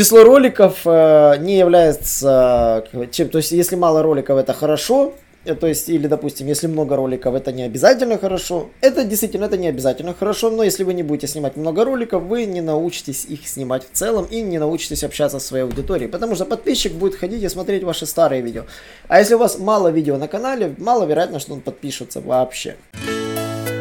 число роликов э, не является чем, то есть если мало роликов это хорошо, э, то есть, или, допустим, если много роликов, это не обязательно хорошо. Это действительно, это не обязательно хорошо, но если вы не будете снимать много роликов, вы не научитесь их снимать в целом и не научитесь общаться со своей аудиторией, потому что подписчик будет ходить и смотреть ваши старые видео. А если у вас мало видео на канале, маловероятно, что он подпишется вообще.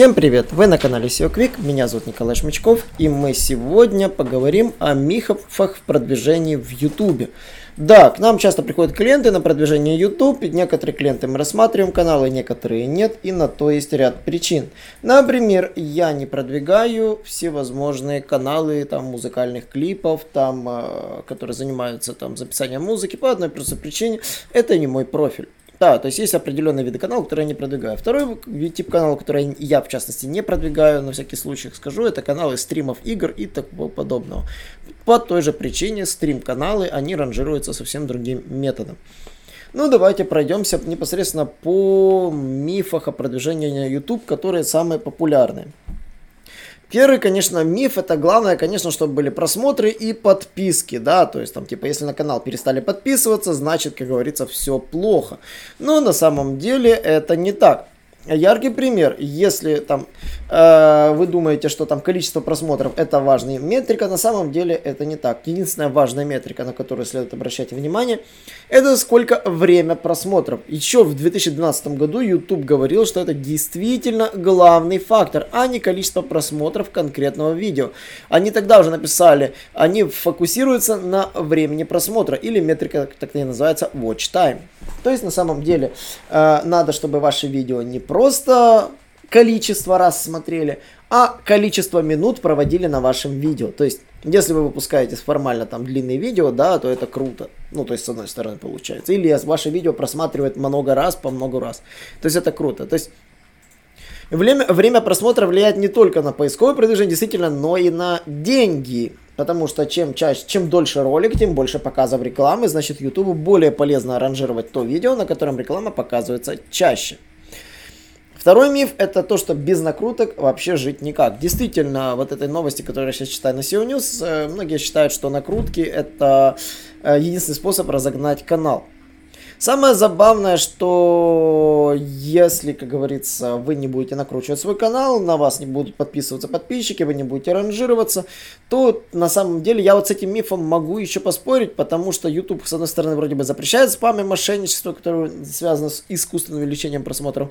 Всем привет! Вы на канале SEO Quick, меня зовут Николай Шмычков, и мы сегодня поговорим о мифах в продвижении в YouTube. Да, к нам часто приходят клиенты на продвижение YouTube, некоторые клиенты мы рассматриваем каналы, некоторые нет, и на то есть ряд причин. Например, я не продвигаю всевозможные каналы там музыкальных клипов, там, э, которые занимаются там записанием музыки по одной простой причине, это не мой профиль. Да, то есть есть определенные виды каналов, которые я не продвигаю. Второй тип канала, который я, в частности, не продвигаю, на всякий случай скажу, это каналы стримов игр и такого подобного. По той же причине стрим-каналы, они ранжируются совсем другим методом. Ну, давайте пройдемся непосредственно по мифах о продвижении на YouTube, которые самые популярные. Первый, конечно, миф, это главное, конечно, чтобы были просмотры и подписки, да, то есть там, типа, если на канал перестали подписываться, значит, как говорится, все плохо. Но на самом деле это не так. Яркий пример, если там э, вы думаете, что там количество просмотров это важная метрика, на самом деле это не так. Единственная важная метрика, на которую следует обращать внимание, это сколько время просмотров. Еще в 2012 году YouTube говорил, что это действительно главный фактор, а не количество просмотров конкретного видео. Они тогда уже написали, они фокусируются на времени просмотра или метрика так и называется watch time. То есть на самом деле э, надо, чтобы ваши видео не просто количество раз смотрели, а количество минут проводили на вашем видео. То есть, если вы выпускаете формально там длинные видео, да, то это круто. Ну, то есть, с одной стороны, получается. Или ваше видео просматривает много раз, по много раз. То есть, это круто. То есть, время, время просмотра влияет не только на поисковое продвижение, действительно, но и на деньги. Потому что чем чаще, чем дольше ролик, тем больше показов рекламы, значит YouTube более полезно ранжировать то видео, на котором реклама показывается чаще. Второй миф это то, что без накруток вообще жить никак. Действительно, вот этой новости, которую я сейчас читаю на SEO News, э, многие считают, что накрутки это э, единственный способ разогнать канал. Самое забавное, что если, как говорится, вы не будете накручивать свой канал, на вас не будут подписываться подписчики, вы не будете ранжироваться, то на самом деле я вот с этим мифом могу еще поспорить, потому что YouTube, с одной стороны, вроде бы запрещает спам и мошенничество, которое связано с искусственным увеличением просмотров.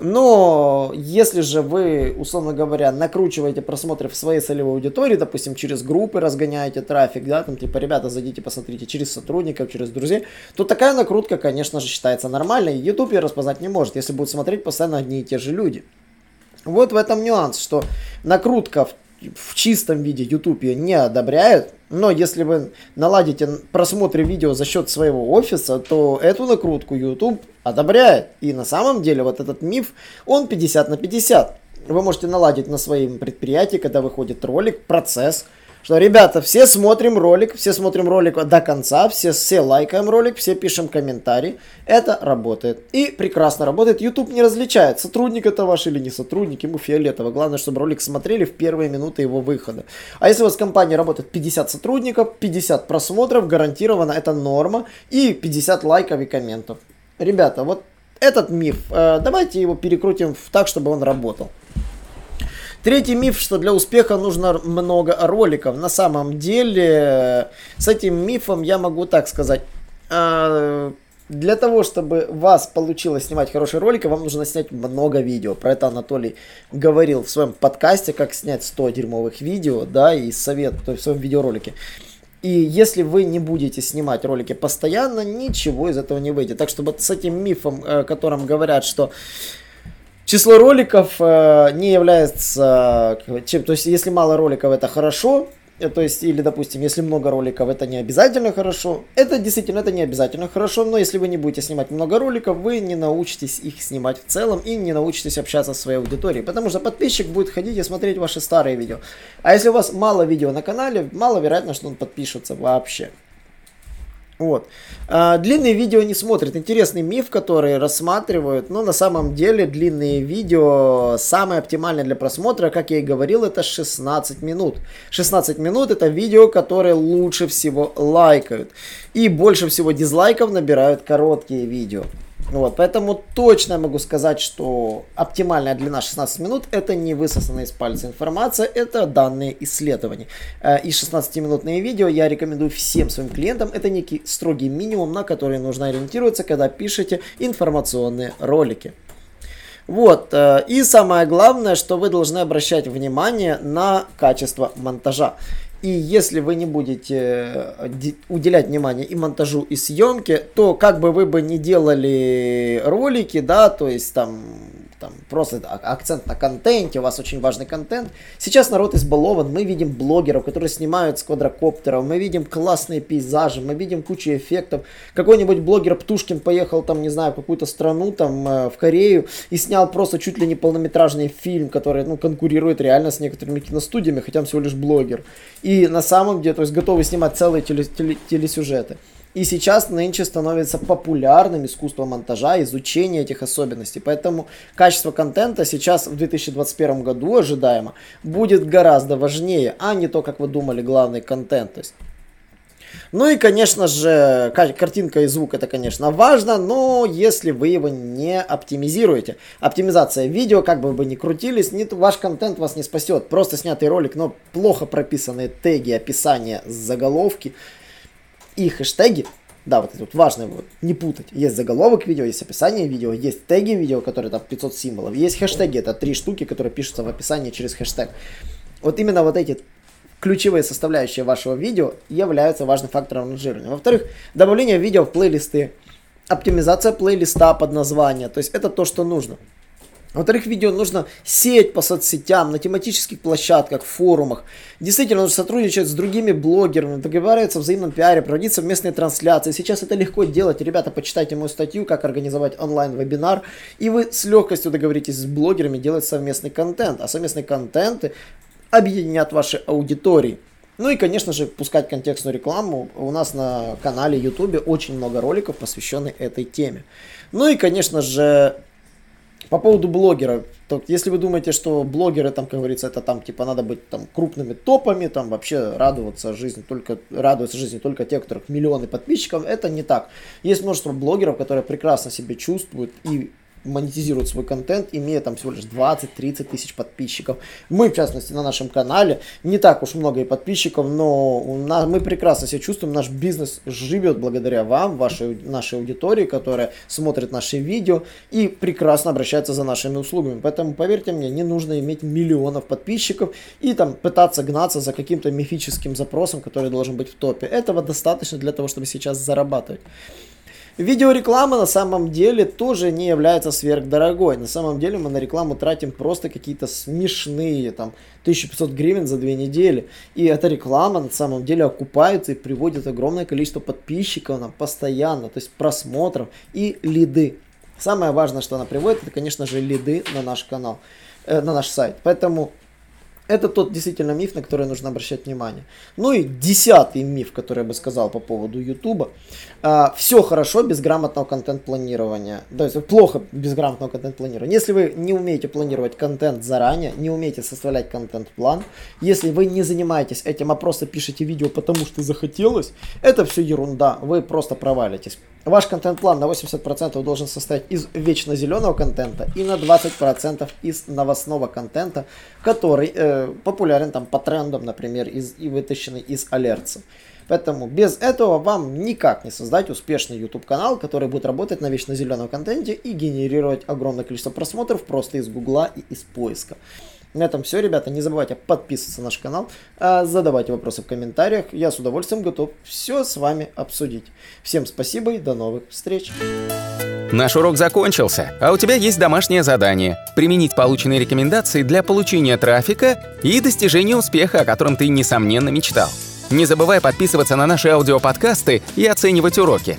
Но если же вы, условно говоря, накручиваете просмотры в своей целевой аудитории, допустим, через группы разгоняете трафик, да, там типа, ребята, зайдите, посмотрите, через сотрудников, через друзей, то такая накрутка, конечно же, считается нормальной. YouTube ее распознать не может, если будут смотреть постоянно одни и те же люди. Вот в этом нюанс, что накрутка в в чистом виде YouTube ее не одобряет, но если вы наладите просмотр видео за счет своего офиса, то эту накрутку YouTube одобряет. И на самом деле вот этот миф, он 50 на 50. Вы можете наладить на своем предприятии, когда выходит ролик, процесс, что, ребята, все смотрим ролик, все смотрим ролик до конца, все, все лайкаем ролик, все пишем комментарии. Это работает. И прекрасно работает. YouTube не различает, сотрудник это ваш или не сотрудник, ему фиолетово. Главное, чтобы ролик смотрели в первые минуты его выхода. А если у вас в компании работает 50 сотрудников, 50 просмотров, гарантированно это норма, и 50 лайков и комментов. Ребята, вот этот миф, э, давайте его перекрутим так, чтобы он работал. Третий миф, что для успеха нужно много роликов. На самом деле, с этим мифом я могу так сказать. А, для того, чтобы вас получилось снимать хорошие ролики, вам нужно снять много видео. Про это Анатолий говорил в своем подкасте, как снять 100 дерьмовых видео, да, и совет, то есть в своем видеоролике. И если вы не будете снимать ролики постоянно, ничего из этого не выйдет. Так что вот с этим мифом, о котором говорят, что число роликов э, не является чем, то есть если мало роликов это хорошо, Э, то есть, или, допустим, если много роликов, это не обязательно хорошо. Это действительно, это не обязательно хорошо, но если вы не будете снимать много роликов, вы не научитесь их снимать в целом и не научитесь общаться со своей аудиторией, потому что подписчик будет ходить и смотреть ваши старые видео. А если у вас мало видео на канале, маловероятно, что он подпишется вообще. Вот. А, длинные видео не смотрят. Интересный миф, который рассматривают. Но на самом деле длинные видео самое оптимальное для просмотра, как я и говорил, это 16 минут. 16 минут это видео, которые лучше всего лайкают. И больше всего дизлайков набирают короткие видео. Вот, поэтому точно могу сказать, что оптимальная длина 16 минут это не высосанная из пальца информация, это данные исследований. Э, и 16-минутные видео я рекомендую всем своим клиентам. Это некий строгий минимум, на который нужно ориентироваться, когда пишете информационные ролики. Вот, э, и самое главное, что вы должны обращать внимание на качество монтажа. И если вы не будете э, уделять внимание и монтажу, и съемке, то как бы вы бы не делали ролики, да, то есть там там просто акцент на контенте, у вас очень важный контент. Сейчас народ избалован, мы видим блогеров, которые снимают с квадрокоптеров, мы видим классные пейзажи, мы видим кучу эффектов. Какой-нибудь блогер Птушкин поехал там, не знаю, в какую-то страну, там, э, в Корею, и снял просто чуть ли не полнометражный фильм, который, ну, конкурирует реально с некоторыми киностудиями, хотя он всего лишь блогер. И на самом деле, то есть готовы снимать целые телесюжеты. И сейчас нынче становится популярным искусство монтажа, изучение этих особенностей. Поэтому качество контента сейчас в 2021 году ожидаемо будет гораздо важнее, а не то, как вы думали, главный контент. То есть ну и, конечно же, картинка и звук это, конечно, важно, но если вы его не оптимизируете. Оптимизация видео, как бы вы ни крутились, не, ваш контент вас не спасет. Просто снятый ролик, но плохо прописанные теги, описания, заголовки – и хэштеги, да, вот это вот важно вот, не путать. Есть заголовок видео, есть описание видео, есть теги видео, которые там 500 символов, есть хэштеги, это три штуки, которые пишутся в описании через хэштег. Вот именно вот эти ключевые составляющие вашего видео являются важным фактором ранжирования. Во-вторых, добавление видео в плейлисты, оптимизация плейлиста под название, то есть это то, что нужно. Во-вторых, видео нужно сеять по соцсетям, на тематических площадках, форумах. Действительно, нужно сотрудничать с другими блогерами, договариваться о взаимном пиаре, проводить совместные трансляции. Сейчас это легко делать. Ребята, почитайте мою статью, как организовать онлайн-вебинар. И вы с легкостью договоритесь с блогерами делать совместный контент. А совместные контенты объединят ваши аудитории. Ну и, конечно же, пускать контекстную рекламу. У нас на канале YouTube очень много роликов, посвященных этой теме. Ну и, конечно же, по поводу блогеров, то если вы думаете, что блогеры, там, как говорится, это там, типа, надо быть там крупными топами, там, вообще радоваться жизни только, радуются жизни только те, у которых миллионы подписчиков, это не так. Есть множество блогеров, которые прекрасно себя чувствуют и монетизирует свой контент, имея там всего лишь 20-30 тысяч подписчиков. Мы, в частности, на нашем канале не так уж много и подписчиков, но у нас, мы прекрасно себя чувствуем, наш бизнес живет благодаря вам, вашей, нашей аудитории, которая смотрит наши видео и прекрасно обращается за нашими услугами. Поэтому, поверьте мне, не нужно иметь миллионов подписчиков и там пытаться гнаться за каким-то мифическим запросом, который должен быть в топе. Этого достаточно для того, чтобы сейчас зарабатывать. Видеореклама на самом деле тоже не является сверхдорогой. На самом деле мы на рекламу тратим просто какие-то смешные, там, 1500 гривен за две недели. И эта реклама на самом деле окупается и приводит огромное количество подписчиков нам постоянно, то есть просмотров и лиды. Самое важное, что она приводит, это, конечно же, лиды на наш канал, э, на наш сайт. Поэтому это тот действительно миф, на который нужно обращать внимание. Ну и десятый миф, который я бы сказал по поводу Ютуба. А, все хорошо без грамотного контент-планирования. То есть плохо без грамотного контент-планирования. Если вы не умеете планировать контент заранее, не умеете составлять контент-план, если вы не занимаетесь этим, а просто пишете видео потому что захотелось, это все ерунда. Вы просто провалитесь. Ваш контент-план на 80% должен состоять из вечно зеленого контента и на 20% из новостного контента, который э, популярен там по трендам, например, из, и вытащенный из алерца. Поэтому без этого вам никак не создать успешный YouTube канал, который будет работать на вечно зеленом контенте и генерировать огромное количество просмотров просто из Гугла и из поиска. На этом все, ребята. Не забывайте подписываться на наш канал, а, задавайте вопросы в комментариях. Я с удовольствием готов все с вами обсудить. Всем спасибо и до новых встреч. Наш урок закончился, а у тебя есть домашнее задание – применить полученные рекомендации для получения трафика и достижения успеха, о котором ты, несомненно, мечтал. Не забывай подписываться на наши аудиоподкасты и оценивать уроки.